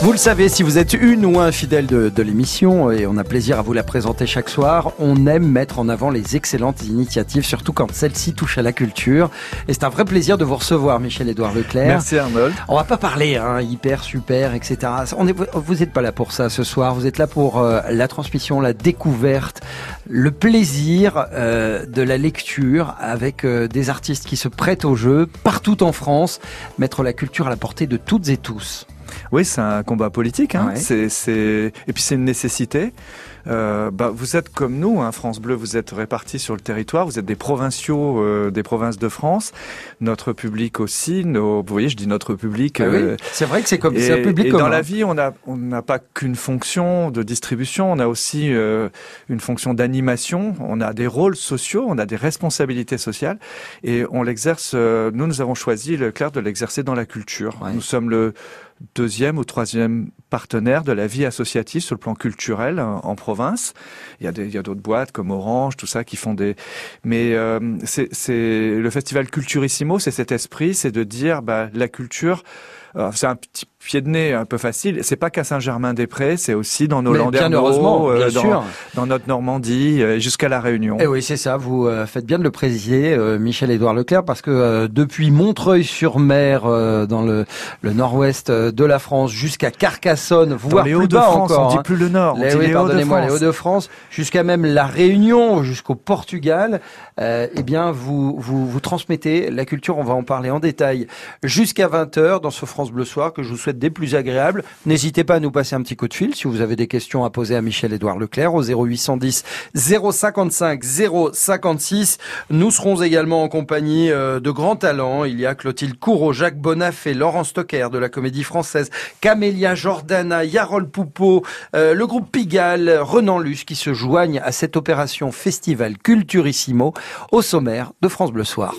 Vous le savez, si vous êtes une ou un fidèle de, de l'émission, et on a plaisir à vous la présenter chaque soir, on aime mettre en avant les excellentes initiatives, surtout quand celles-ci touchent à la culture. Et c'est un vrai plaisir de vous recevoir, Michel-Édouard Leclerc. Merci Arnold. On va pas parler, hein, hyper, super, etc. On est, vous n'êtes pas là pour ça ce soir, vous êtes là pour euh, la transmission, la découverte, le plaisir euh, de la lecture avec euh, des artistes qui se prêtent au jeu partout en France, mettre la culture à la portée de toutes et tous. Oui, c'est un combat politique. Hein. Ouais. C'est, c'est... Et puis c'est une nécessité. Euh, bah, vous êtes comme nous, hein, France Bleu, vous êtes répartis sur le territoire, vous êtes des provinciaux euh, des provinces de France, notre public aussi, nos... vous voyez, je dis notre public. Ah oui, euh, c'est vrai que c'est comme et, c'est un public et commun. dans la vie, on a on n'a pas qu'une fonction de distribution, on a aussi euh, une fonction d'animation, on a des rôles sociaux, on a des responsabilités sociales, et on l'exerce. euh, nous, nous avons choisi le clair de l'exercer dans la culture. Ouais. Nous sommes le deuxième ou troisième partenaire de la vie associative sur le plan culturel en, en province. Il y a d'autres boîtes comme Orange, tout ça qui font des. Mais euh, c'est, c'est le festival Culturissimo, c'est cet esprit, c'est de dire bah, la culture. euh, c'est un petit pied de nez un peu facile. C'est pas qu'à Saint-Germain-des-Prés, c'est aussi dans nos bien heureusement, euh, bien dans, sûr. dans notre Normandie, euh, jusqu'à la Réunion. Et oui, c'est ça. Vous euh, faites bien de le préciser, euh, Michel-Édouard Leclerc, parce que euh, depuis Montreuil-sur-Mer, euh, dans le, le nord-ouest de la France, jusqu'à Carcassonne, voire les plus bas Hauts-de-France, encore. on dit hein. plus le Nord, on Les- dit oui, les pardonnez-moi, les Hauts-de-France. Jusqu'à même la Réunion, jusqu'au Portugal, euh, eh bien, vous, vous, vous transmettez la culture, on va en parler en détail, jusqu'à 20h dans ce France Bleu Soir que je vous souhaite des plus agréables. N'hésitez pas à nous passer un petit coup de fil si vous avez des questions à poser à Michel-Édouard Leclerc au 0810 055 056. Nous serons également en compagnie euh, de grands talents. Il y a Clotilde Courreau, Jacques Bonafé, Laurent Stocker de la Comédie Française, Camélia Jordana, Yarol Poupeau, euh, le groupe Pigalle, Renan Luce qui se joignent à cette opération Festival Culturissimo au sommaire de France Bleu Soir.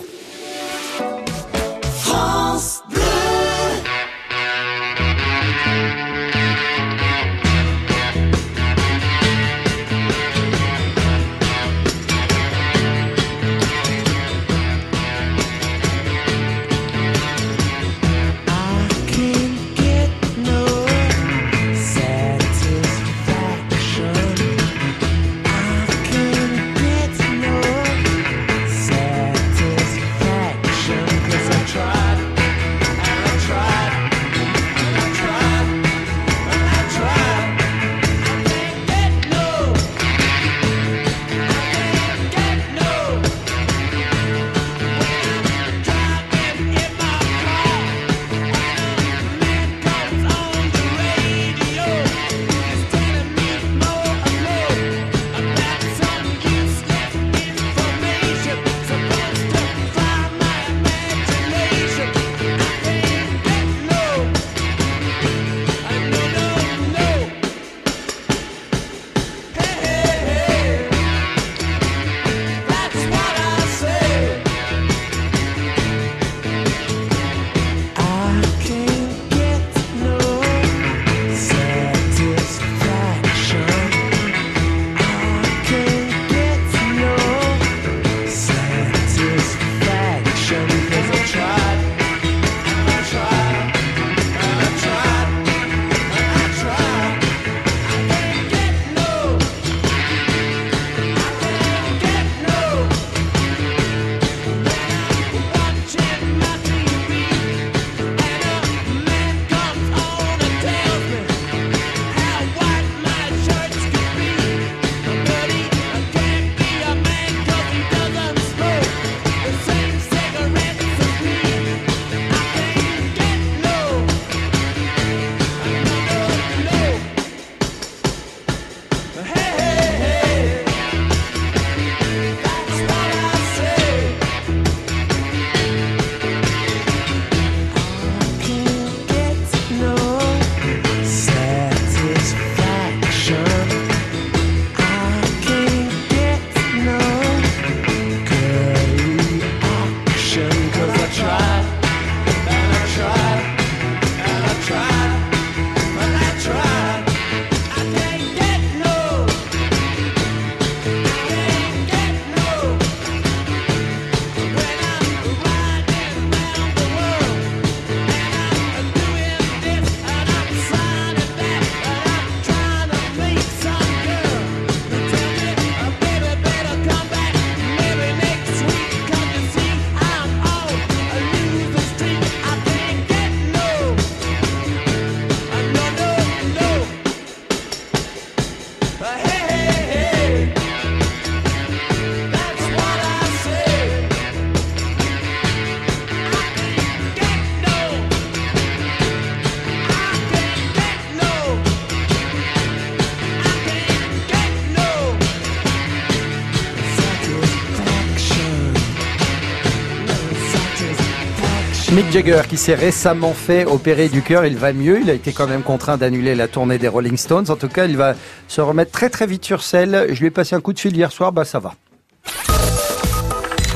Jagger qui s'est récemment fait opérer du cœur, il va mieux, il a été quand même contraint d'annuler la tournée des Rolling Stones. En tout cas, il va se remettre très très vite sur selle. Je lui ai passé un coup de fil hier soir, bah ça va.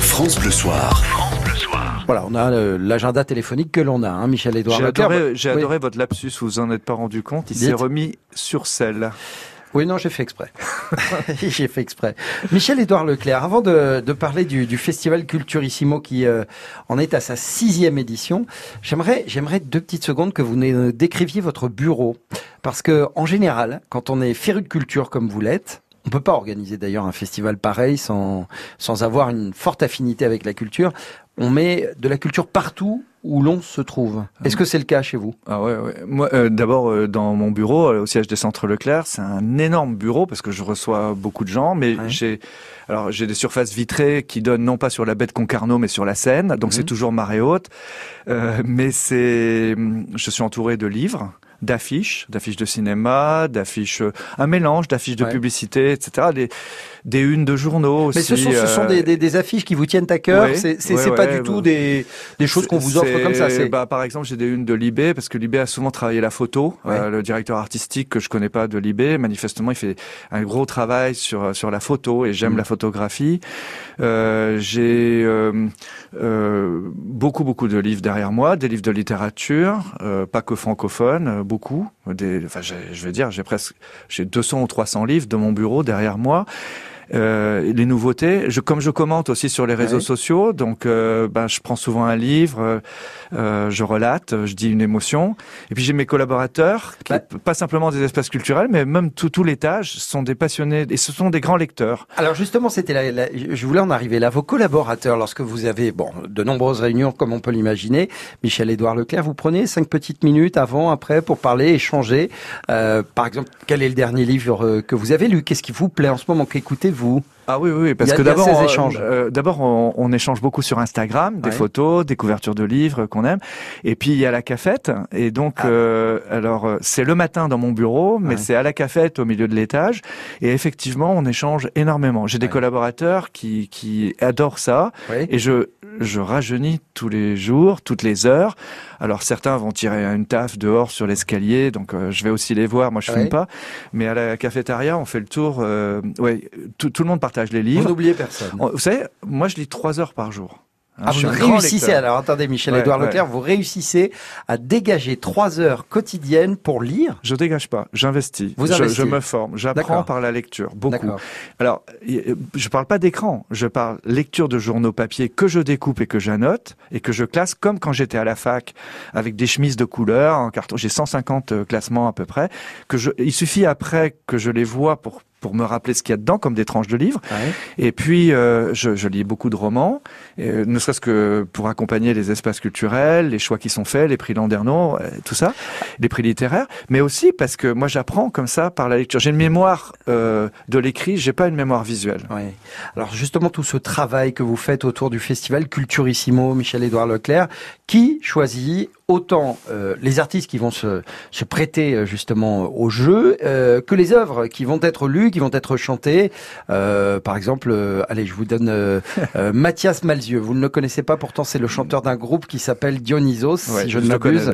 France Bleu Soir. Voilà, on a euh, l'agenda téléphonique que l'on a, hein, Michel-Édouard J'ai adoré, j'ai Oui. adoré votre lapsus, vous en êtes pas rendu compte. Il s'est remis sur selle. Oui, non, j'ai fait exprès. j'ai fait exprès. Michel-Édouard Leclerc, avant de, parler du, du festival Culturissimo qui euh, en est à sa sixième édition, j'aimerais, j'aimerais deux petites secondes que vous décriviez votre bureau. Parce que, en général, quand on est féru de culture comme vous l'êtes, on peut pas organiser d'ailleurs un festival pareil sans, sans avoir une forte affinité avec la culture. On met de la culture partout où l'on se trouve. Est-ce que c'est le cas chez vous? Ah ouais, ouais. Moi, euh, d'abord euh, dans mon bureau, euh, au siège des Centres Leclerc, c'est un énorme bureau parce que je reçois beaucoup de gens. Mais Ouais. j'ai, alors j'ai des surfaces vitrées qui donnent non pas sur la baie de Concarneau, mais sur la Seine. Donc c'est toujours marée haute. Mais c'est, je suis entouré de livres d'affiches, d'affiches de cinéma, d'affiches, un mélange d'affiches de Ouais. publicité, etc. Des, des unes de journaux aussi. Mais ce sont, ce sont euh, des, des, des affiches qui vous tiennent à cœur. ouais, c'est pas du tout des, des choses qu'on vous offre comme ça. C'est Bah, par exemple, j'ai des unes de Libé parce que Libé a souvent travaillé la photo. Euh, le directeur artistique que je connais pas de Libé, manifestement, il fait un gros travail sur sur la photo et j'aime Mm. la photographie. Euh, j'ai euh, euh, beaucoup beaucoup de livres derrière moi, des livres de littérature, euh, pas que francophones, euh, beaucoup. Des, enfin, je vais dire, j'ai presque j'ai 200 ou 300 livres de mon bureau derrière moi. Euh, les nouveautés, je, comme je commente aussi sur les réseaux Ouais. sociaux, donc euh, ben, je prends souvent un livre, euh, je relate, je dis une émotion, et puis j'ai mes collaborateurs, qui, Bah- pas simplement des espaces culturels, mais même tout, tout l'étage, sont des passionnés, et ce sont des grands lecteurs. Alors justement, c'était la, la- je voulais en arriver là. Vos collaborateurs, lorsque vous avez bon de nombreuses réunions, comme on peut l'imaginer, Michel-Édouard Leclerc, vous prenez cinq petites minutes avant, après, pour parler, échanger. Par exemple, quel est le dernier livre que vous avez lu? Qu'est-ce qui vous plaît en ce moment? Qu'écoutez-vous Ah oui, oui, parce a- que d'abord, on- euh, d'abord, on, on échange beaucoup sur Instagram, des Ouais. photos, des couvertures de livres qu'on aime, et puis il y a la cafette, et donc, Ah. euh, alors euh, c'est le matin dans mon bureau, mais Ouais. c'est à la cafette au milieu de l'étage, et effectivement, on échange énormément. J'ai des Ouais. collaborateurs qui qui adorent ça, et je je rajeunis tous les jours, toutes les heures. Alors certains vont tirer une taf dehors sur l'escalier, donc euh, je vais aussi les voir. Moi, je Ouais. fume pas, mais à la cafétéria, on fait le tour. Ouais, tout, tout le monde partage les Vous livres. n'oubliez personne. On- Vous savez, moi, je lis trois heures par jour. Hein, Ah, vous réussissez, alors attendez Michel-Édouard Ouais, Leclerc, vous réussissez à dégager trois heures quotidiennes pour lire Je dégage pas, j'investis. Vous Je, je me forme, j'apprends par la lecture, beaucoup. Alors, y- je parle pas d'écran, je parle lecture de journaux papier que je découpe et que j'annote et que je classe comme quand j'étais à la fac avec des chemises de couleur en carton. J'ai 150 euh, classements à peu près. Que je, il suffit après que je les vois pour pour me rappeler ce qu'il y a dedans, comme des tranches de livres. Ouais. Et puis, euh, je, je lis beaucoup de romans, euh, ne serait-ce que pour accompagner les espaces culturels, les choix qui sont faits, les prix Landerneau, euh, tout ça, les prix littéraires, mais aussi parce que moi j'apprends comme ça par la lecture. J'ai une mémoire euh, de l'écrit, j'ai pas une mémoire visuelle. Ouais. Alors justement tout ce travail que vous faites autour du festival Culturissimo, Michel-Édouard Leclerc, qui choisit autant euh, les artistes qui vont se, se prêter euh, justement au jeu euh, que les œuvres qui vont être lues, qui vont être chantées. Euh, par exemple, allez, je vous donne Mathias Malzieux. Vous ne le connaissez pas, pourtant c'est le chanteur d'un groupe qui s'appelle Dionysos, Ouais, si je ne m'abuse.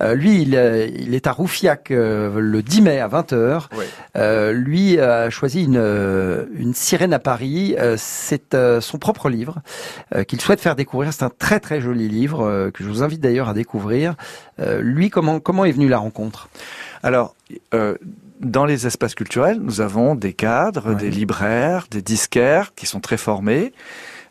ouais. Lui, il, il est à Roufiac le 10 mai à 20h. Ouais. Euh, lui a choisi une, une sirène à Paris. C'est son propre livre qu'il souhaite faire découvrir. C'est un très très joli livre que je vous invite d'ailleurs à découvrir. Euh, lui, comment comment est venue la rencontre? Alors, euh, dans les espaces culturels, nous avons des cadres, Ouais. des libraires, des disquaires qui sont très formés.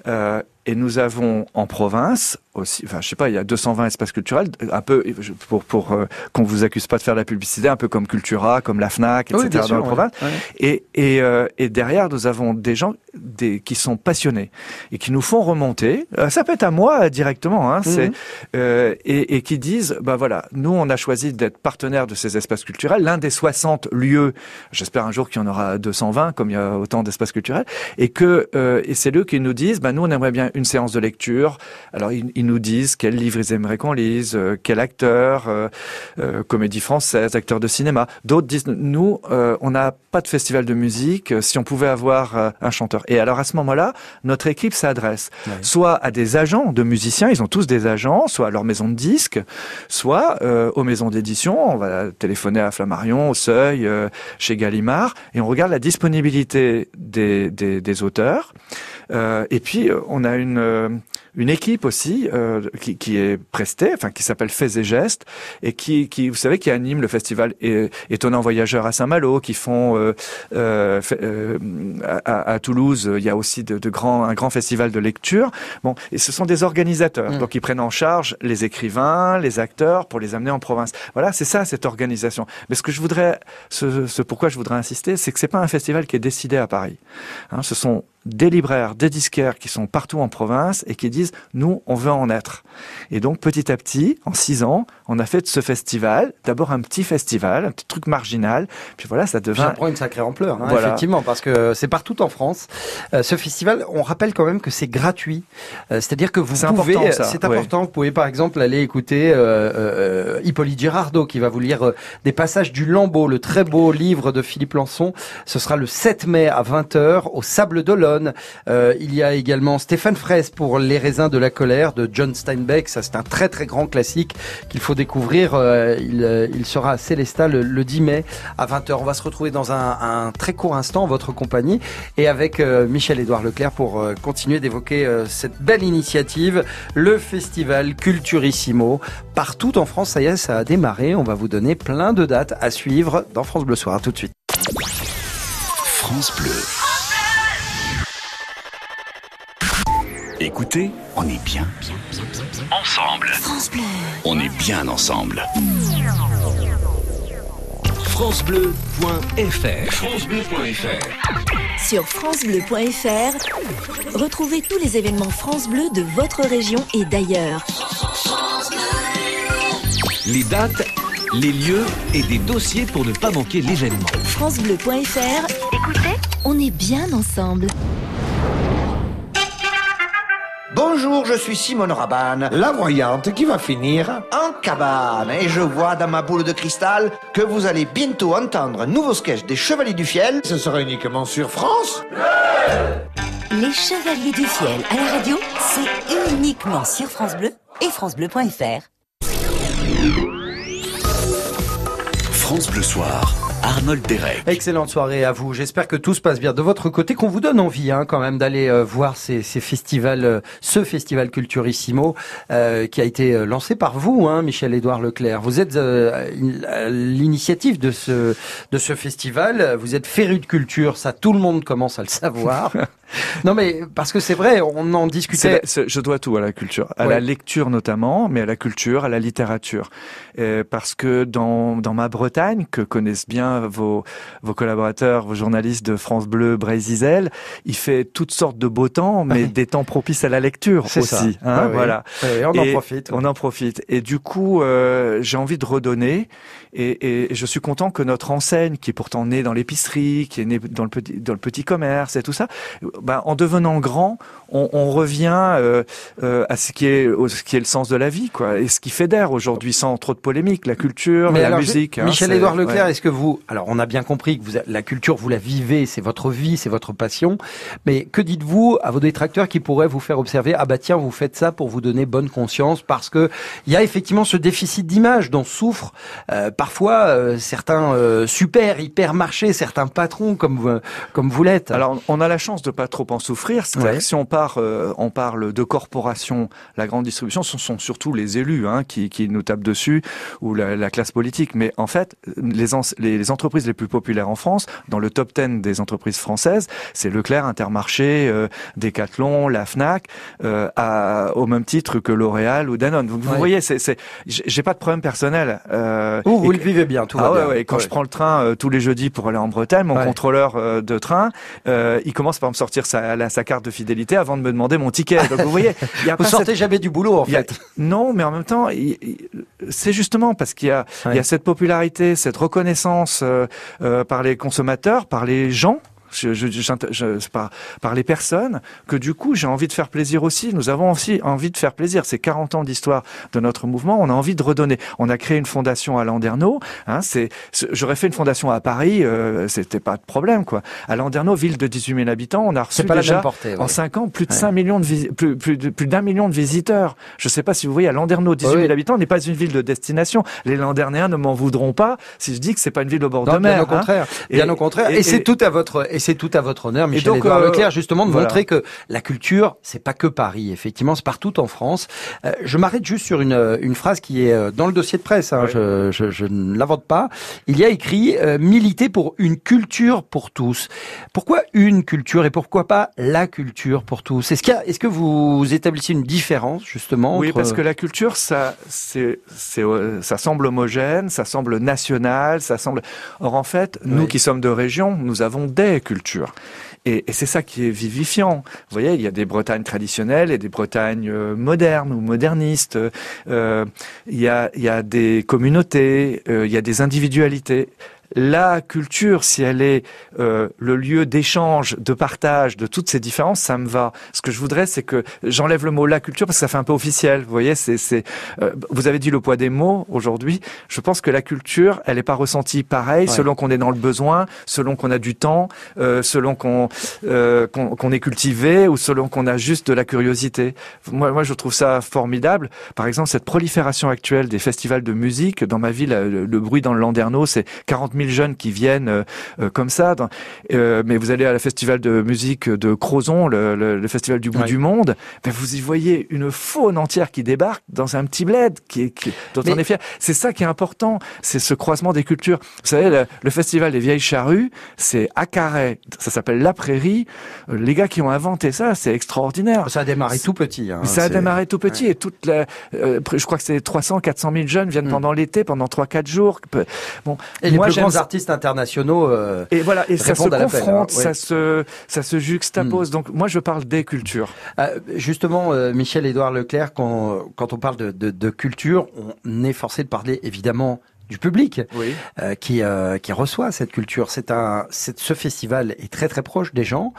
Euh, et nous avons en province aussi, enfin je sais pas, il y a 220 espaces culturels, un peu pour pour euh, qu'on vous accuse pas de faire de la publicité, un peu comme Cultura, comme la Fnac, etc. dans la province. Et, et, euh, et derrière, nous avons des gens des, qui sont passionnés et qui nous font remonter. Euh, ça peut être à moi euh, directement, hein, c'est Mhm. euh, et, et qui disent, bah voilà, nous on a choisi d'être partenaire de ces espaces culturels, l'un des 60 lieux. J'espère un jour qu'il y en aura 220, comme il y a autant d'espaces culturels, et que euh, et c'est eux qui nous disent, bah nous on aimerait bien une séance de lecture. Alors ils, ils ils nous disent quel livre ils aimeraient qu'on lise, euh, quel acteur, euh, euh, comédie française, acteur de cinéma. D'autres disent, nous, on n'a pas de festival de musique, si on pouvait avoir un chanteur. Et alors à ce moment-là, notre équipe s'adresse soit à des agents de musiciens, ils ont tous des agents, soit à leur maison de disques, soit euh, aux maisons d'édition. On va téléphoner à Flammarion, au Seuil, euh, chez Gallimard, et on regarde la disponibilité des, des, des auteurs. Euh, et puis on a une une équipe aussi euh, qui, qui est prestée, enfin qui s'appelle Faits et Gestes, et qui, qui vous savez qui anime le festival É- Étonnant Voyageur à Saint-Malo, qui font euh, euh, euh, à, à Toulouse, il y a aussi de, de grands un grand festival de lecture. Bon, et ce sont des organisateurs, Mm. donc ils prennent en charge les écrivains, les acteurs pour les amener en province. Voilà, c'est ça cette organisation. Mais ce que je voudrais, ce, ce pourquoi je voudrais insister, c'est que c'est pas un festival qui est décidé à Paris. Hein, ce sont des libraires, des disquaires qui sont partout en province et qui disent nous, on veut en être. Et donc petit à petit, en six ans, on a fait de ce festival d'abord un petit festival, un petit truc marginal, puis voilà, ça Ça devient prend une sacrée ampleur, hein, Voilà. effectivement, parce que c'est partout en France. Euh, ce festival, on rappelle quand même que c'est gratuit, Euh, c'est-à-dire que vous C'est pouvez, important, ça, c'est ouais. important, vous pouvez par exemple aller écouter euh, Hippolyte Girardot qui va vous lire des passages du Lambeau, le très beau livre de Philippe Lançon. Ce sera le 7 mai à 20h au Sable d'Olonne. Euh, il y a également Stéphane Fraisse pour Les raisins de la colère de John Steinbeck. Ça, c'est un très très grand classique qu'il faut découvrir. Euh, il, euh, il sera à Célestat le, le 10 mai à 20h. On va se retrouver dans un, très court instant en votre compagnie et avec Michel-Édouard Leclerc pour continuer d'évoquer cette belle initiative, le festival Culturissimo. Partout en France, ça y est, ça a démarré. On va vous donner plein de dates à suivre dans France Bleu Soir. Tout de suite. France Bleu. Écoutez, on est bien. Ensemble. On est bien ensemble. FranceBleu.fr FranceBleu.fr Sur francebleu.fr, retrouvez tous les événements France Bleu de votre région et d'ailleurs. les dates, les lieux et des dossiers pour ne pas manquer l'événement. francebleu.fr, écoutez, on est bien ensemble. Bonjour, je suis Simone Rabanne, La voyante qui va finir. en cabane, et je vois dans ma boule de cristal que vous allez bientôt entendre un nouveau sketch des Chevaliers du Fiel. Ce sera uniquement sur France. Les Chevaliers du Fiel à la radio, c'est uniquement sur France Bleu et francebleu.fr. France Bleu Soir. Arnold Derek. Excellente soirée à vous. J'espère que tout se passe bien de votre côté, qu'on vous donne envie hein, quand même d'aller euh, voir ces, ces festivals, euh, ce festival Culturissimo euh, qui a été euh, lancé par vous, hein, Michel-Édouard Leclerc. Vous êtes euh, l'initiative de ce de ce festival. Vous êtes féru de culture, ça tout le monde commence à le savoir. non mais parce que c'est vrai, on en discutait. la- je dois tout à la culture, à Ouais. la lecture notamment, mais à la culture, à la littérature, Euh, parce que dans dans ma Bretagne, que connaissent bien vos vos collaborateurs, vos journalistes de France Bleu, Brésil, il fait toutes sortes de beaux temps, mais des temps propices à la lecture aussi. ça. hein, voilà. On en profite. On en profite. Et du coup, euh, j'ai envie de redonner. Et, et je suis content que notre enseigne, qui est pourtant née dans l'épicerie, qui est née dans le petit, dans le petit commerce et tout ça, ben, en devenant grand, on, on revient euh, euh, à ce qui est, au- ce qui est le sens de la vie, quoi, et ce qui fédère aujourd'hui, sans trop de polémique, la culture, Mais la alors, musique. hein, Michel-Édouard Leclerc, ouais. est-ce que vous, alors on a bien compris que vous, la culture, vous la vivez, c'est votre vie, c'est votre passion, mais que dites-vous à vos détracteurs qui pourraient vous faire observer, ah bah tiens, vous faites ça pour vous donner bonne conscience, parce que il y a effectivement ce déficit d'image dont souffrent euh, parfois euh, certains euh, super hypermarchés, certains patrons comme vous, comme vous l'êtes. Alors, on a la chance de pas trop en souffrir. C'est-à-dire Ouais. que si on part, euh, on parle de corporations, la grande distribution, ce sont surtout les élus hein, qui, qui nous tapent dessus ou la, la classe politique. Mais en fait, les, les, les entreprises les plus populaires en France, dans le top 10 des entreprises françaises, c'est Leclerc, Intermarché, euh, Decathlon, la Fnac, euh, à, au même titre que L'Oréal ou Danone. Vous, vous Ouais. voyez, c'est, c'est, j'ai pas de problème personnel. Euh, Vous, le vivez bien, tout ah va ouais, bien. ouais, et quand je prends le train euh, tous les jeudis pour aller en Bretagne, mon contrôleur euh, de train, il commence par me sortir sa, la- sa carte de fidélité avant de me demander mon ticket. Donc vous voyez, y a Vous pas sortez cette- jamais du boulot en a- fait. non, mais en même temps, c'est justement parce qu'il y a, il y Ouais. a cette popularité, cette reconnaissance par les consommateurs, par les gens je, je, je- par, par les personnes que du coup j'ai envie de faire plaisir aussi. Nous avons aussi envie de faire plaisir. C'est 40 ans d'histoire de notre mouvement. On a envie de redonner. On a créé une fondation à Landerneau. Hein, c'est, j'aurais fait une fondation à Paris, euh, c'était pas de problème quoi. À Landerneau, ville de 18 000 habitants, on a reçu pas déjà portée. en ouais. 5 ans plus de Ouais. 5 millions de plus, plus, plus d'un million de visiteurs. Je sais pas si vous voyez à Landerneau, 18 000 Oui. habitants n'est pas une ville de destination. Les Landernéens ne m'en voudront pas si je dis que c'est pas une ville au bord Non, de mer. bien au hein. contraire. Bien Et- au contraire. Et, et- c'est tout à votre et c'est tout à votre honneur, Michel donc, Édouard euh, Leclerc, justement de voilà. montrer que la culture, c'est pas que Paris. Effectivement, c'est partout en France. Euh, je m'arrête juste sur une euh, une phrase qui est euh, dans le dossier de presse. Hein, je, je, je ne l'invente pas. Il y a écrit euh, militer pour une culture pour tous. Pourquoi une culture et pourquoi pas la culture pour tous? Est-ce qu'il est-ce que vous établissez une différence justement Oui, entre- parce que la culture, ça, c'est, c'est, euh, ça semble homogène, ça semble national, ça semble. Or, en fait, nous Oui. qui sommes de région, nous avons des cultures. Et, c'est ça qui est vivifiant. Vous voyez, il y a des Bretagnes traditionnelles et des Bretagnes euh, modernes ou modernistes. Euh, il, y a, il y a des communautés, euh, il y a des individualités. La culture, si elle est euh, le lieu d'échange, de partage de toutes ces différences, ça me va. Ce que je voudrais, c'est que j'enlève le mot la culture parce que ça fait un peu officiel. Vous voyez, c'est, c'est. euh, vous avez dit le poids des mots aujourd'hui. Je pense que la culture, elle n'est pas ressentie pareil Ouais. selon qu'on est dans le besoin, selon qu'on a du temps, euh, selon qu'on, euh, qu'on qu'on est cultivé ou selon qu'on a juste de la curiosité. Moi, moi, je trouve ça formidable. Par exemple, cette prolifération actuelle des festivals de musique dans ma ville, euh, le, le bruit dans le Landerneau, c'est 40 000 jeunes qui viennent euh, euh, comme ça. Dans- euh, mais vous allez à la festival de musique de Crozon, le, le- le festival du bout Ouais. du monde, ben vous y voyez une faune entière qui débarque dans un petit bled qui, qui- dont Mais- on est fier. C'est ça qui est important, c'est ce croisement des cultures. Vous savez, le, le festival des vieilles charrues, c'est à Carhaix, ça s'appelle La Prairie. Les gars qui ont inventé ça, c'est extraordinaire. ça a démarré tout petit. hein. Ça a démarré tout petit et toute la, euh, je crois que c'est 300, 400 000 jeunes viennent Mm. pendant l'été, pendant 3-4 jours. Bon, Et les moi plus grands artistes internationaux. euh, Et voilà, et ça se confronte, hein, ouais. ça se, ça se juxtapose. Donc moi je parle des cultures. Euh, justement, euh, Michel-Édouard Leclerc, quand, quand on parle de, de, de culture, on est forcé de parler évidemment du public Oui. euh, qui, euh, qui reçoit cette culture. C'est un, c'est, ce festival est très très proche des gens.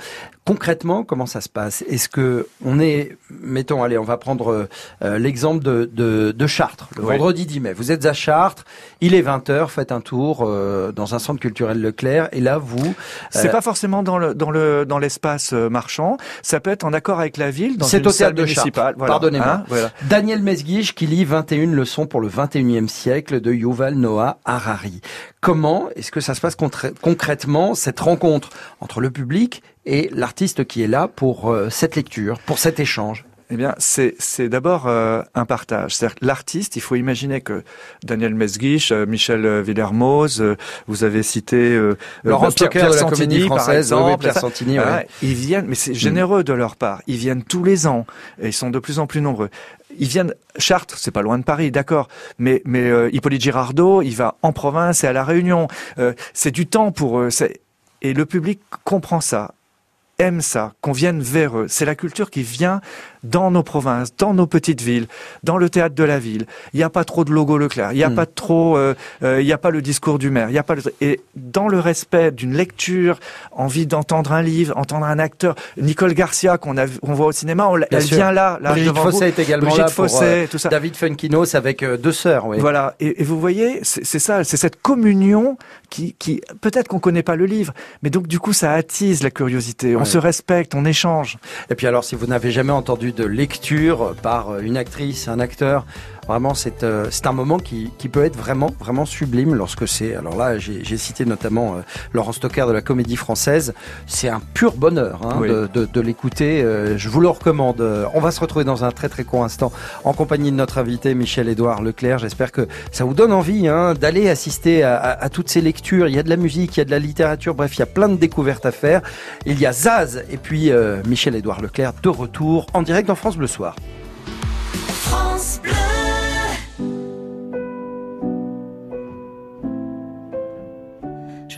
Concrètement, comment ça se passe? Est-ce que on est, mettons, allez, on va prendre euh, l'exemple de, de, de Chartres, le Oui. vendredi 10 mai. Vous êtes à Chartres, il est 20h, faites un tour dans un centre culturel Leclerc, et là vous, C'est pas forcément dans le dans le dans l'espace marchand. Ça peut être en accord avec la ville dans une au salle de Chartres. municipale. Voilà. Pardonnez-moi. Hein, voilà. Daniel Mesguich qui lit 21 leçons pour le 21e siècle de Yuval Noah Harari. Comment est-ce que ça se passe concrètement, cette rencontre entre le public et l'artiste qui est là pour euh, cette lecture, pour cet échange? Eh bien, c'est c'est d'abord euh, un partage. C'est-à-dire que l'artiste, il faut imaginer que Daniel Mesguich, euh, Michel euh, Villermoz, euh, vous avez cité euh, Laurent euh, Pierre- Stocker Pierre de la Santini, par Française, oui, exemple. Pierre Santini, ouais. Ils viennent, mais c'est généreux de leur part. Ils viennent tous les ans et ils sont de plus en plus nombreux. Ils viennent Chartres, c'est pas loin de Paris, d'accord, mais mais euh, Hippolyte Girardot, il va en province et à la Réunion. Euh, c'est du temps pour eux. c'est- Et le public comprend ça aime ça, qu'on vienne vers eux. C'est la culture qui vient dans nos provinces, dans nos petites villes, dans le théâtre de la ville. Il n'y a pas trop de logo Leclerc, il n'y a Mm. pas trop, euh, euh, il n'y a pas le discours du maire, il n'y a pas le... et dans le respect d'une lecture, envie d'entendre un livre, entendre un acteur. Nicole Garcia qu'on a, on voit au cinéma, on, elle sûr. vient là, là Brigitte devant vous. Est également Brigitte là pour Fossé, euh, tout ça. David Funkinos avec deux sœurs. Oui. Voilà, et, et vous voyez, c'est c'est ça, c'est cette communion qui, qui peut-être qu'on connaît pas le livre, mais donc du coup ça attise la curiosité. On Ouais. se respecte, on échange. Et puis alors, si vous n'avez jamais entendu de lecture par une actrice, un acteur, vraiment c'est euh, c'est un moment qui, qui peut être vraiment vraiment sublime lorsque c'est. Alors là, j'ai cité notamment euh, Laurent Stocker de la Comédie Française. C'est un pur bonheur hein, Oui. de, de, de l'écouter. Euh, je vous le recommande. On va se retrouver dans un très très court instant en compagnie de notre invité Michel-Édouard Leclerc. J'espère que ça vous donne envie hein, d'aller assister à, à- à toutes ces lectures. Il y a de la musique, il y a de la littérature. Bref, il y a plein de découvertes à faire. Il y a Zaz et puis Michel-Édouard Leclerc de retour en direct dans France Bleu Soir.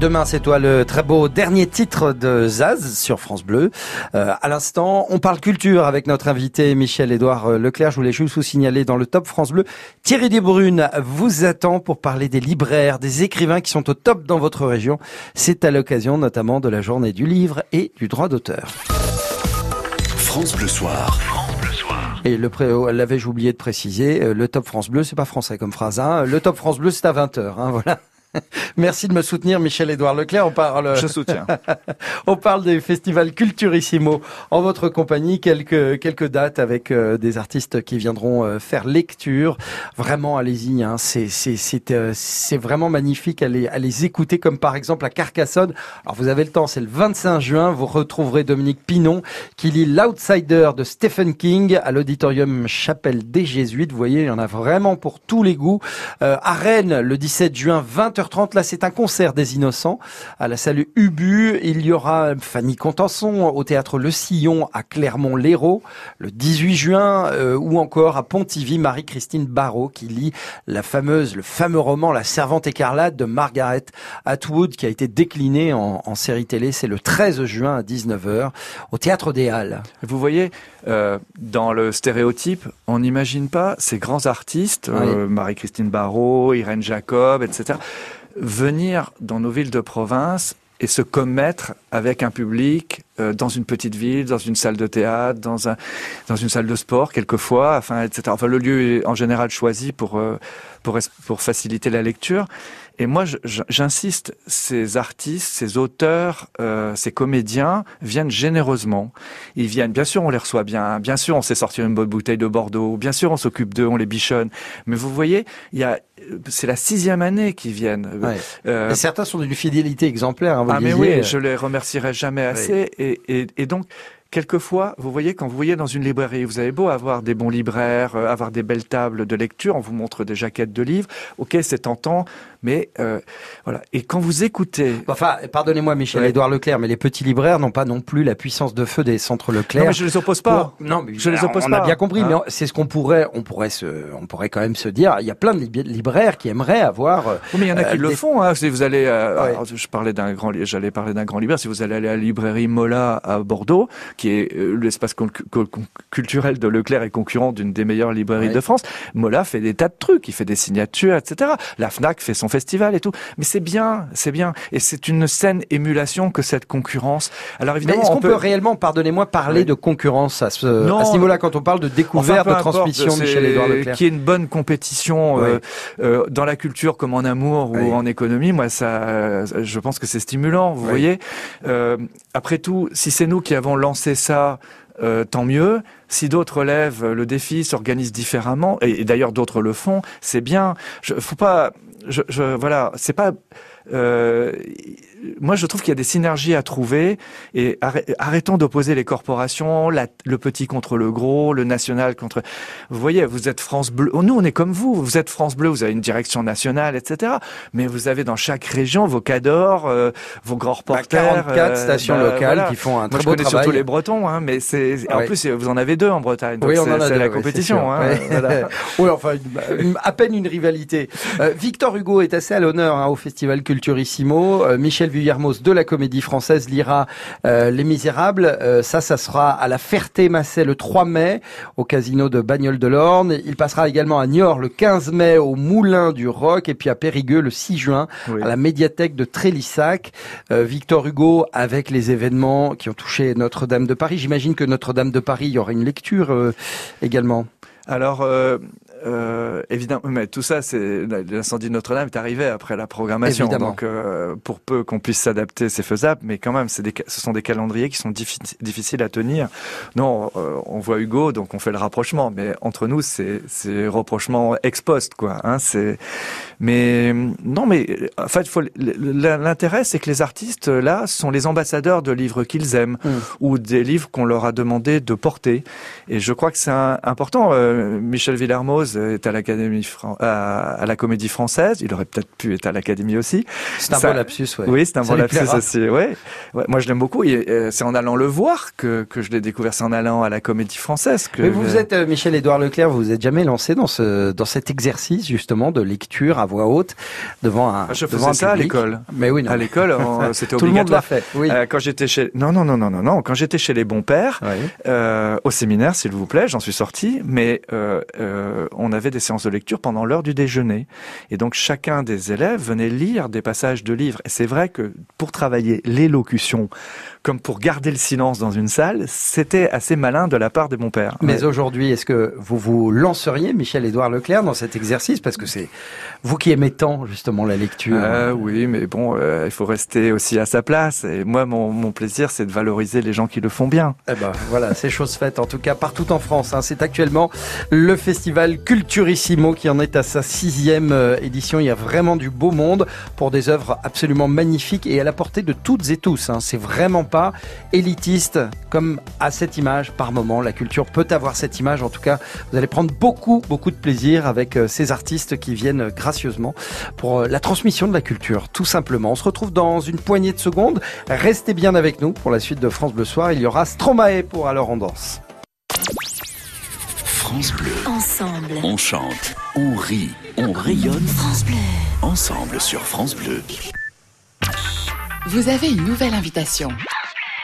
Demain, c'est toi le très beau dernier titre de Zaz sur France Bleu. Euh, à l'instant, on parle culture avec notre invité Michel-Édouard Leclerc. Je voulais juste vous signaler dans le top France Bleu, Thierry Desbrunes vous attend pour parler des libraires, des écrivains qui sont au top dans votre région. C'est à l'occasion notamment de la journée du livre et du droit d'auteur. France Bleu Soir. Et le pré, oh, l'avais-je oublié de préciser, euh, le top France Bleu, c'est pas français comme phrase. Hein. Le top France Bleu, c'est à 20h. Hein, voilà. Merci de me soutenir, Michel-Édouard Leclerc. On parle. Je soutiens. on parle des festivals Culturissimo en votre compagnie. Quelques quelques dates avec euh, des artistes qui viendront euh, faire lecture. Vraiment, allez-y. Hein, c'est c'est c'est euh, c'est vraiment magnifique à les à les écouter. Comme par exemple à Carcassonne. Alors vous avez le temps. C'est le 25 juin. Vous retrouverez Dominique Pinon qui lit l'Outsider de Stephen King à l'auditorium Chapelle des Jésuites. Vous voyez, il y en a vraiment pour tous les goûts. à Rennes, le 17 juin, 20 30 Là, c'est un concert des Innocents à la salle Ubu. Il y aura Fanny Contenson au théâtre Le Sillon à Clermont-Lérault le 18 juin euh, ou encore à Pontivy, Marie-Christine Barrault qui lit la fameuse, le fameux roman La Servante écarlate de Margaret Atwood qui a été décliné en, en série télé. C'est le 13 juin à 19h au théâtre des Halles. Vous voyez, euh, dans le stéréotype, on n'imagine pas ces grands artistes, euh, Marie-Christine Barrault, Irène Jacob, etc., venir dans nos villes de province et se commettre avec un public euh, dans une petite ville, dans une salle de théâtre, dans un dans une salle de sport quelquefois, enfin etc. Enfin le lieu est en général choisi pour euh, pour pour faciliter la lecture. Et moi, j'insiste, ces artistes, ces auteurs, euh, ces comédiens viennent généreusement. Ils viennent, bien sûr, on les reçoit bien, bien sûr, on sait sortir une bonne bouteille de Bordeaux, bien sûr, on s'occupe d'eux, on les bichonne. Mais vous voyez, il y a, c'est la sixième année qu'ils viennent. Ouais. Euh, et certains sont d'une fidélité exemplaire. Hein, vous ah mais oui, je les remercierai jamais assez. Et, et, et donc, quelquefois, vous voyez, quand vous voyez dans une librairie, vous avez beau avoir des bons libraires, euh, avoir des belles tables de lecture, on vous montre des jaquettes de livres, ok, c'est tentant, mais euh, voilà. Et quand vous écoutez... Enfin, pardonnez-moi Michel-Édouard Leclerc, mais les petits libraires n'ont pas non plus la puissance de feu des centres Leclerc. Non, mais je les oppose pas. Non, mais je les oppose on pas. On a bien compris, hein mais c'est ce qu'on pourrait, on pourrait se, on pourrait quand même se dire, il y a plein de libraires qui aimeraient avoir... Euh, oui, mais il y en a qui le font, hein. Si vous allez... Euh, alors, je parlais d'un grand... J'allais parler d'un grand libraire. Si vous allez aller à la librairie Mola à Bordeaux, qui est euh, l'espace culturel de Leclerc et concurrent d'une des meilleures librairies Ouais. de France. Mola fait des tas de trucs, il fait des signatures, etc. La Fnac fait son festival et tout. Mais c'est bien, c'est bien. Et c'est une saine émulation que cette concurrence. Alors évidemment, est-ce on qu'on peut... réellement, pardonnez-moi, parler Oui. de concurrence à ce, niveau-là quand on parle de découverte, Enfin, de transmission, c'est- Michel-Édouard Leclerc Qu'il y ait une bonne compétition euh, euh, dans la culture comme en amour ou en économie, moi, ça, je pense que c'est stimulant. Vous voyez. Euh, après tout, si c'est nous qui avons lancé ça. euh, tant mieux. Si d'autres lèvent le défi, s'organisent différemment, et, et d'ailleurs d'autres le font, c'est bien. Je, faut pas, je, je voilà, c'est pas. euh, moi, je trouve qu'il y a des synergies à trouver et arrê- arrêtons d'opposer les corporations, la- le petit contre le gros, le national contre. Vous voyez, vous êtes France Bleu. Nous, on est comme vous. Vous êtes France Bleu. Vous avez une direction nationale, etc. Mais vous avez dans chaque région vos cadors, euh, vos grands reporters. 44 euh, stations bah, locales voilà. qui font un Moi, très je beau connais travail. surtout les Bretons, hein, mais c'est en plus vous en avez deux en Bretagne. Donc Oui, on en a deux, la oui, compétition. hein, voilà. oui, enfin, à peine une rivalité. Euh, Victor Hugo est assez à l'honneur hein, au Festival Culturissimo. Euh, Michel Vuillermoz de la Comédie Française lira euh, Les Misérables. Euh, ça, ça sera à la Ferté-Massé le 3 mai au Casino de Bagnoles de l'Orne. Il passera également à Niort le 15 mai au Moulin du Roc et puis à Périgueux le 6 juin à la médiathèque de Trélissac. Victor Hugo avec les événements qui ont touché Notre-Dame de Paris. J'imagine que Notre-Dame de Paris, il y aura une lecture euh, également. Alors, euh, évidemment, mais tout ça, c'est l'incendie de Notre-Dame est arrivé après la programmation. Évidemment. Donc, euh, pour peu qu'on puisse s'adapter, c'est faisable. Mais quand même, des, ce sont des calendriers qui sont diffi- difficiles à tenir. Non, euh, on voit Hugo, donc on fait le rapprochement. Mais entre nous, c'est c'est rapprochement ex post, quoi. Hein, c'est. Mais non, mais en fait, faut- l'intérêt, c'est que les artistes là sont les ambassadeurs de livres qu'ils aiment Mm. ou des livres qu'on leur a demandé de porter. Et je crois que c'est important. Euh, Michel Est à l'Académie Fran- à, à la Comédie Française. Il aurait peut-être pu être à l'Académie aussi. C'est un Ça- beau lapsus, ouais. Oui, c'est un Ça bon lapsus plaira. aussi. Ouais. Ouais, moi, je l'aime beaucoup. Et, euh, c'est en allant le voir que, que je l'ai découvert. C'est en allant à la Comédie Française que. Mais vous vous êtes, euh, Michel-Édouard Leclerc, vous vous êtes jamais lancé dans ce, dans cet exercice, justement, de lecture à voix haute devant un, Ah, je devant un faisais ça à l'école. Mais oui, non. À l'école, c'était Tout le monde l'a obligatoire. fait, oui. Euh, quand j'étais chez non non non non non non quand j'étais chez les bons pères euh, au séminaire s'il vous plaît j'en suis sorti mais euh, on avait des séances de lecture pendant l'heure du déjeuner. Et donc chacun des élèves venait lire des passages de livres. Et c'est vrai que pour travailler l'élocution comme pour garder le silence dans une salle c'était assez malin de la part des bons pères Mais aujourd'hui, est-ce que vous vous lanceriez, Michel-Édouard Leclerc, dans cet exercice? Parce que c'est vous qui aimez tant, justement, la lecture. Euh, oui, mais bon, euh, il faut rester aussi à sa place. Et moi, mon, mon plaisir, c'est de valoriser les gens qui le font bien. Eh ben, voilà, c'est chose faite, en tout cas, partout en France. hein. C'est actuellement le festival Culturissimo qui en est à sa sixième euh, édition. Il y a vraiment du beau monde pour des œuvres absolument magnifiques et à la portée de toutes et tous. hein. C'est vraiment pas élitiste comme à cette image par moment. La culture peut avoir cette image. En tout cas, vous allez prendre beaucoup, beaucoup de plaisir avec euh, ces artistes qui viennent gracieusement pour euh, la transmission de la culture, tout simplement. On se retrouve dans une poignée de secondes. Restez bien avec nous pour la suite de France Bleu Soir. Il y aura Stromae pour Alors on danse. France Bleu. Ensemble. On chante, on rit, on rayonne France Bleu. ensemble sur France Bleu. Vous avez une nouvelle invitation.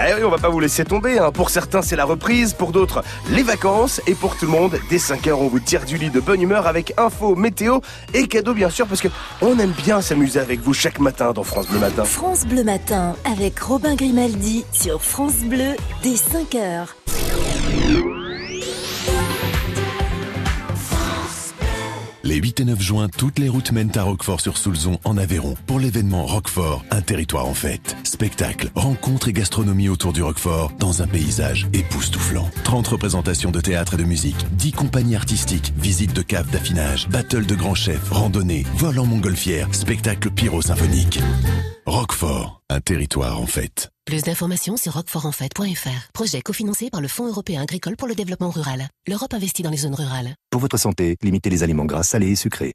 Eh oui, on va pas vous laisser tomber. hein. Pour certains, c'est la reprise. Pour d'autres, les vacances. Et pour tout le monde, dès 5h, on vous tire du lit de bonne humeur avec info, météo et cadeaux, bien sûr, parce que on aime bien s'amuser avec vous chaque matin dans France Bleu Matin. France Bleu Matin avec Robin Grimaldi sur France Bleu dès 5h. Les 8 et 9 juin, toutes les routes mènent à Roquefort-sur-Soulzon en Aveyron pour l'événement Roquefort, un territoire en fête. Spectacle, rencontres et gastronomie autour du Roquefort dans un paysage époustouflant. 30 représentations de théâtre et de musique, 10 compagnies artistiques, visites de caves d'affinage, battle de grands chefs, randonnées, vol en montgolfière, spectacle pyro-symphonique. Roquefort, un territoire en fête. Plus d'informations sur roquefortenfête.fr. Projet cofinancé par le Fonds européen agricole pour le développement rural. L'Europe investit dans les zones rurales. Pour votre santé, limitez les aliments gras, salés et sucrés.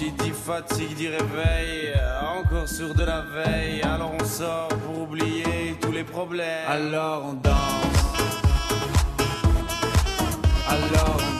qui dit fatigue dit réveil, encore sur de la veille, alors on sort pour oublier tous les problèmes, alors on danse. Alors on danse.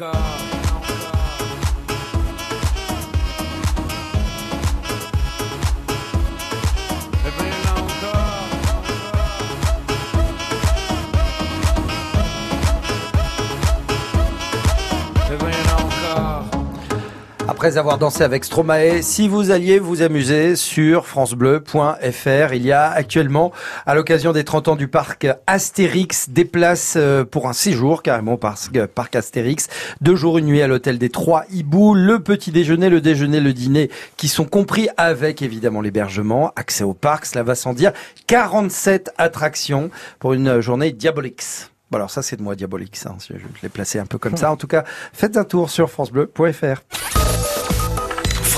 Come. Après avoir dansé avec Stromae, si vous alliez vous amuser sur francebleu.fr, il y a actuellement, à l'occasion des 30 ans du parc Astérix, des places euh, pour un séjour, carrément parc, parc Astérix. Deux jours, une nuit à l'hôtel des Trois Hiboux, le petit déjeuner, le déjeuner, le dîner, qui sont compris avec évidemment l'hébergement, accès au parc, cela va sans dire, 47 attractions pour une journée Diabolix. Bon alors ça c'est de moi Diabolix, hein, je je l'ai placé un peu comme ça. En tout cas, faites un tour sur francebleu.fr.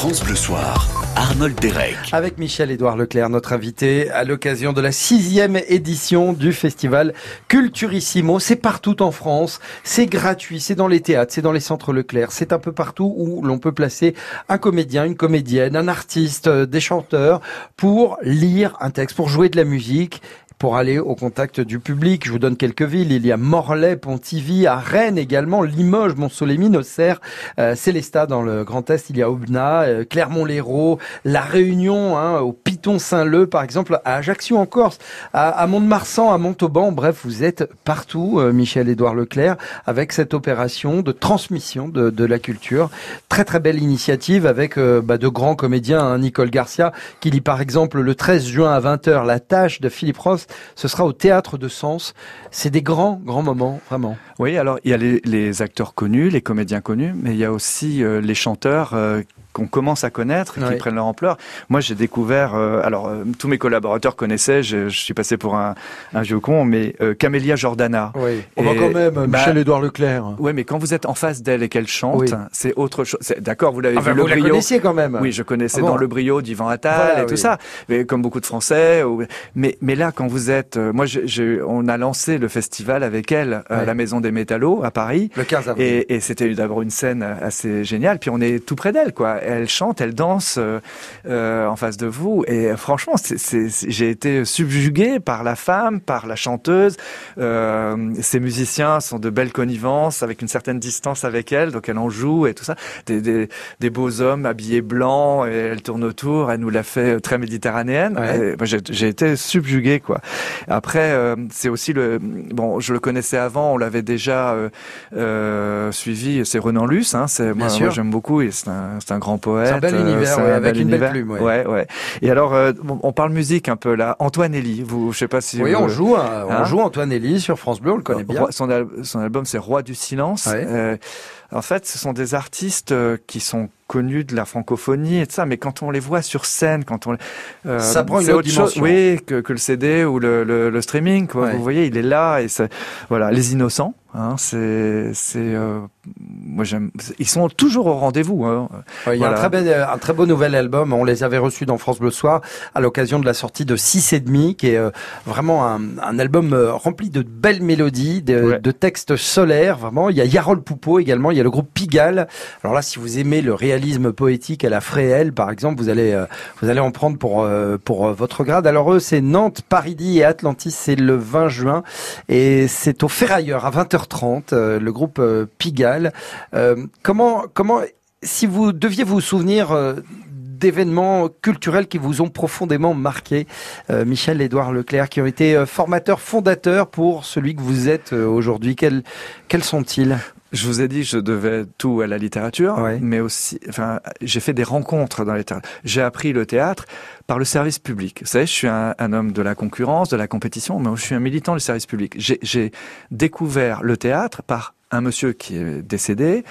France Bleu Soir, Arnold Derek. Avec Michel-Édouard Leclerc, notre invité, à l'occasion de la sixième édition du festival Culturissimo. C'est partout en France, c'est gratuit, c'est dans les théâtres, c'est dans les centres Leclerc, c'est un peu partout où l'on peut placer un comédien, une comédienne, un artiste, euh, des chanteurs, pour lire un texte, pour jouer de la musique pour aller au contact du public. Je vous donne quelques villes. Il y a Morlaix, Pontivy, à Rennes également, Limoges, Mont-Solémine, Auxerre, euh, Célestat dans le Grand Est. Il y a Aubenas, euh, Clermont-Lérault, La Réunion, hein, au Piton-Saint-Leu par exemple, à Ajaccio en Corse, à, Mont-de-Marsan, à Montauban. Bref, vous êtes partout, euh, Michel-Édouard Leclerc, avec cette opération de transmission de, de la culture. Très très belle initiative avec euh, bah, de grands comédiens, hein, Nicole Garcia, qui lit par exemple le 13 juin à 20h La tâche de Philippe Ross. Ce sera au théâtre de Sens. C'est des grands, grands moments, vraiment. Oui, alors il y a les, les acteurs connus, les comédiens connus, mais il y a aussi euh, les chanteurs euh, qu'on commence à connaître, qui prennent leur ampleur. Moi, j'ai découvert, euh, alors euh, tous mes collaborateurs connaissaient, je, je suis passé pour un, un vieux con, mais euh, Camélia Jordana. Oui. Et- On va quand même, bah, Michel-Édouard Leclerc. Ouais, mais quand vous êtes en face d'elle et qu'elle chante, Oui. c'est autre chose. D'accord, vous l'avez Ah vu bah, le vous la brio. connaissiez quand même. Oui, je connaissais Ah bon dans le brio d'Yvan Attal Voilà, et tout oui. ça, mais comme beaucoup de Français. ou- Mais mais là, quand vous êtes, moi, on a lancé le festival avec elle à la Maison des Métallos à Paris. Le 15 avril. Et, et c'était d'abord une scène assez géniale. Puis on est tout près d'elle, quoi. Elle chante, elle danse euh, euh, en face de vous. Et franchement, j'ai été subjugué par la femme, par la chanteuse. Euh, ces musiciens sont de belles connivences, avec une certaine distance avec elle, donc elle en joue et tout ça. Des, des, des beaux hommes habillés blancs, et elle tourne autour. Elle nous l'a fait très méditerranéenne. Ouais. J'ai j'ai été subjugué, quoi. Après, euh, c'est aussi le. Bon, je le connaissais avant, on l'avait déjà euh, euh, suivi. C'est Renan Luce, hein, c'est moi, j'aime beaucoup et c'est un, c'est un grand poète. C'est un bel euh, univers, ouais, avec bel une belle plume, ouais. ouais. Et alors, on parle musique un peu là. Antoine Elie, vous, je sais pas si. Oui, vous- on joue, hein, on Hein joue Antoine Elie sur France Bleu, on le connaît bien. Son, al- son album, c'est Roi du silence. Ouais. En fait, ce sont des artistes qui sont connus de la francophonie et de ça, mais quand on les voit sur scène, quand on euh, Ça prend une c'est autre autre chose, oui, que, que le CD ou le, le, le streaming. Quoi. Ouais. Vous voyez, il est là et voilà, les innocents. Hein, c'est c'est euh, moi j'aime. Ils sont toujours au rendez-vous. Hein. Ouais, il y a un très, bel, un très beau nouvel album. On les avait reçus dans France Bleu Soir à l'occasion de la sortie de 6 et demi, qui est euh, vraiment un, un album euh, rempli de belles mélodies, de, de textes solaires. Vraiment, il y a Yarol Poupeau également. Il y a le groupe Pigalle. Alors là, si vous aimez le réalisme poétique à la Fréhel, par exemple, vous allez euh, vous allez en prendre pour pour votre grade. Alors eux, c'est Nantes, Paris et Atlantis. C'est le 20 juin et c'est au Ferrailleur à 20h30. euh, le groupe euh, Euh, comment comment si vous deviez vous souvenir euh, d'événements culturels qui vous ont profondément marqué, euh, Michel Édouard Leclerc, qui ont été formateurs, fondateurs pour celui que vous êtes aujourd'hui, quels, quels sont-ils? Je vous ai dit, je devais tout à la littérature, mais aussi, enfin, j'ai fait des rencontres dans les théâtres. J'ai appris le théâtre par le service public. Vous savez, je suis un, un homme de la concurrence, de la compétition, mais je suis un militant du service public. J'ai découvert le théâtre par un monsieur qui est décédé,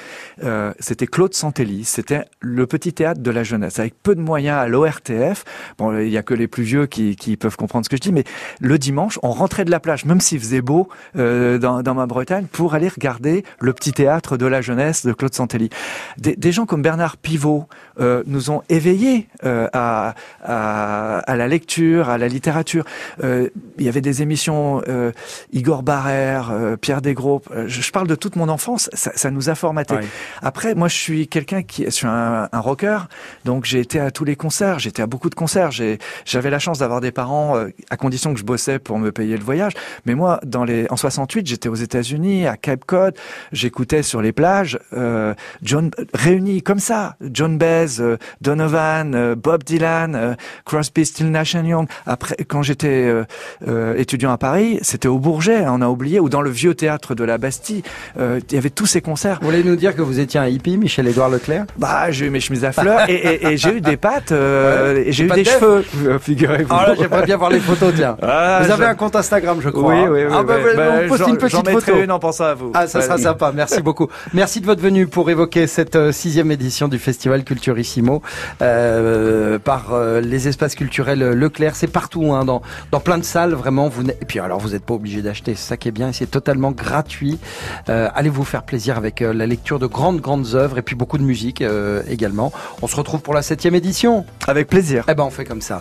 euh, c'était Claude Santelli, c'était le petit théâtre de la jeunesse, avec peu de moyens à l'ORTF. Bon, il y a que les plus vieux qui, qui peuvent comprendre ce que je dis, mais le dimanche, on rentrait de la plage, même s'il faisait beau euh, dans, dans ma Bretagne, pour aller regarder le petit théâtre de la jeunesse de Claude Santelli. Des, des gens comme Bernard Pivot euh, nous ont éveillés euh, à, à, à la lecture, à la littérature. Euh, il y avait des émissions, euh, Igor Barrère, Pierre Desgros. je, je parle de toute mon enfance, ça, ça nous a formaté. Ouais. Après, moi, je suis quelqu'un qui, je suis un, un rocker, donc j'ai été à tous les concerts, j'étais à beaucoup de concerts. J'ai, j'avais la chance d'avoir des parents, euh, à condition que je bossais pour me payer le voyage. Mais moi, dans les, en 68, j'étais aux États-Unis, à Cape Cod, j'écoutais sur les plages, euh, John, réunis comme ça, John Baez, euh, Donovan, euh, Bob Dylan, euh, Crosby, Still Nash Young. Après, quand j'étais euh, euh, étudiant à Paris, c'était au Bourget, hein, on a oublié, ou dans le vieux théâtre de la Bastille. Euh, Il y avait tous ces concerts. Vous voulez nous dire que vous étiez un hippie, Michel-Édouard Leclerc? Bah, j'ai eu mes chemises à fleurs et, et- et j'ai eu des pattes euh, Ouais, et j'ai eu des cheveux, euh, figurez-vous. Ah là, j'aimerais bien voir les photos, tiens. Ah, vous avez un compte Instagram, je crois. Oui, hein oui, oui. Ah bah, oui. on Bah, poste une petite photo. une en pensant à vous. Ah, ça sera sympa. Merci beaucoup. Merci de votre venue pour évoquer cette sixième édition du Festival Culturissimo euh, par euh, les espaces culturels Leclerc. C'est partout, hein, dans, dans plein de salles, vraiment. Vous et puis alors, vous n'êtes pas obligé d'acheter. C'est ça qui est bien. C'est totalement gratuit. Euh, allez vous faire plaisir avec euh, la lecture de grandes, grandes œuvres et puis beaucoup de musique euh, également. On se retrouve pour la septième édition. Avec plaisir. Eh ben, on fait comme ça.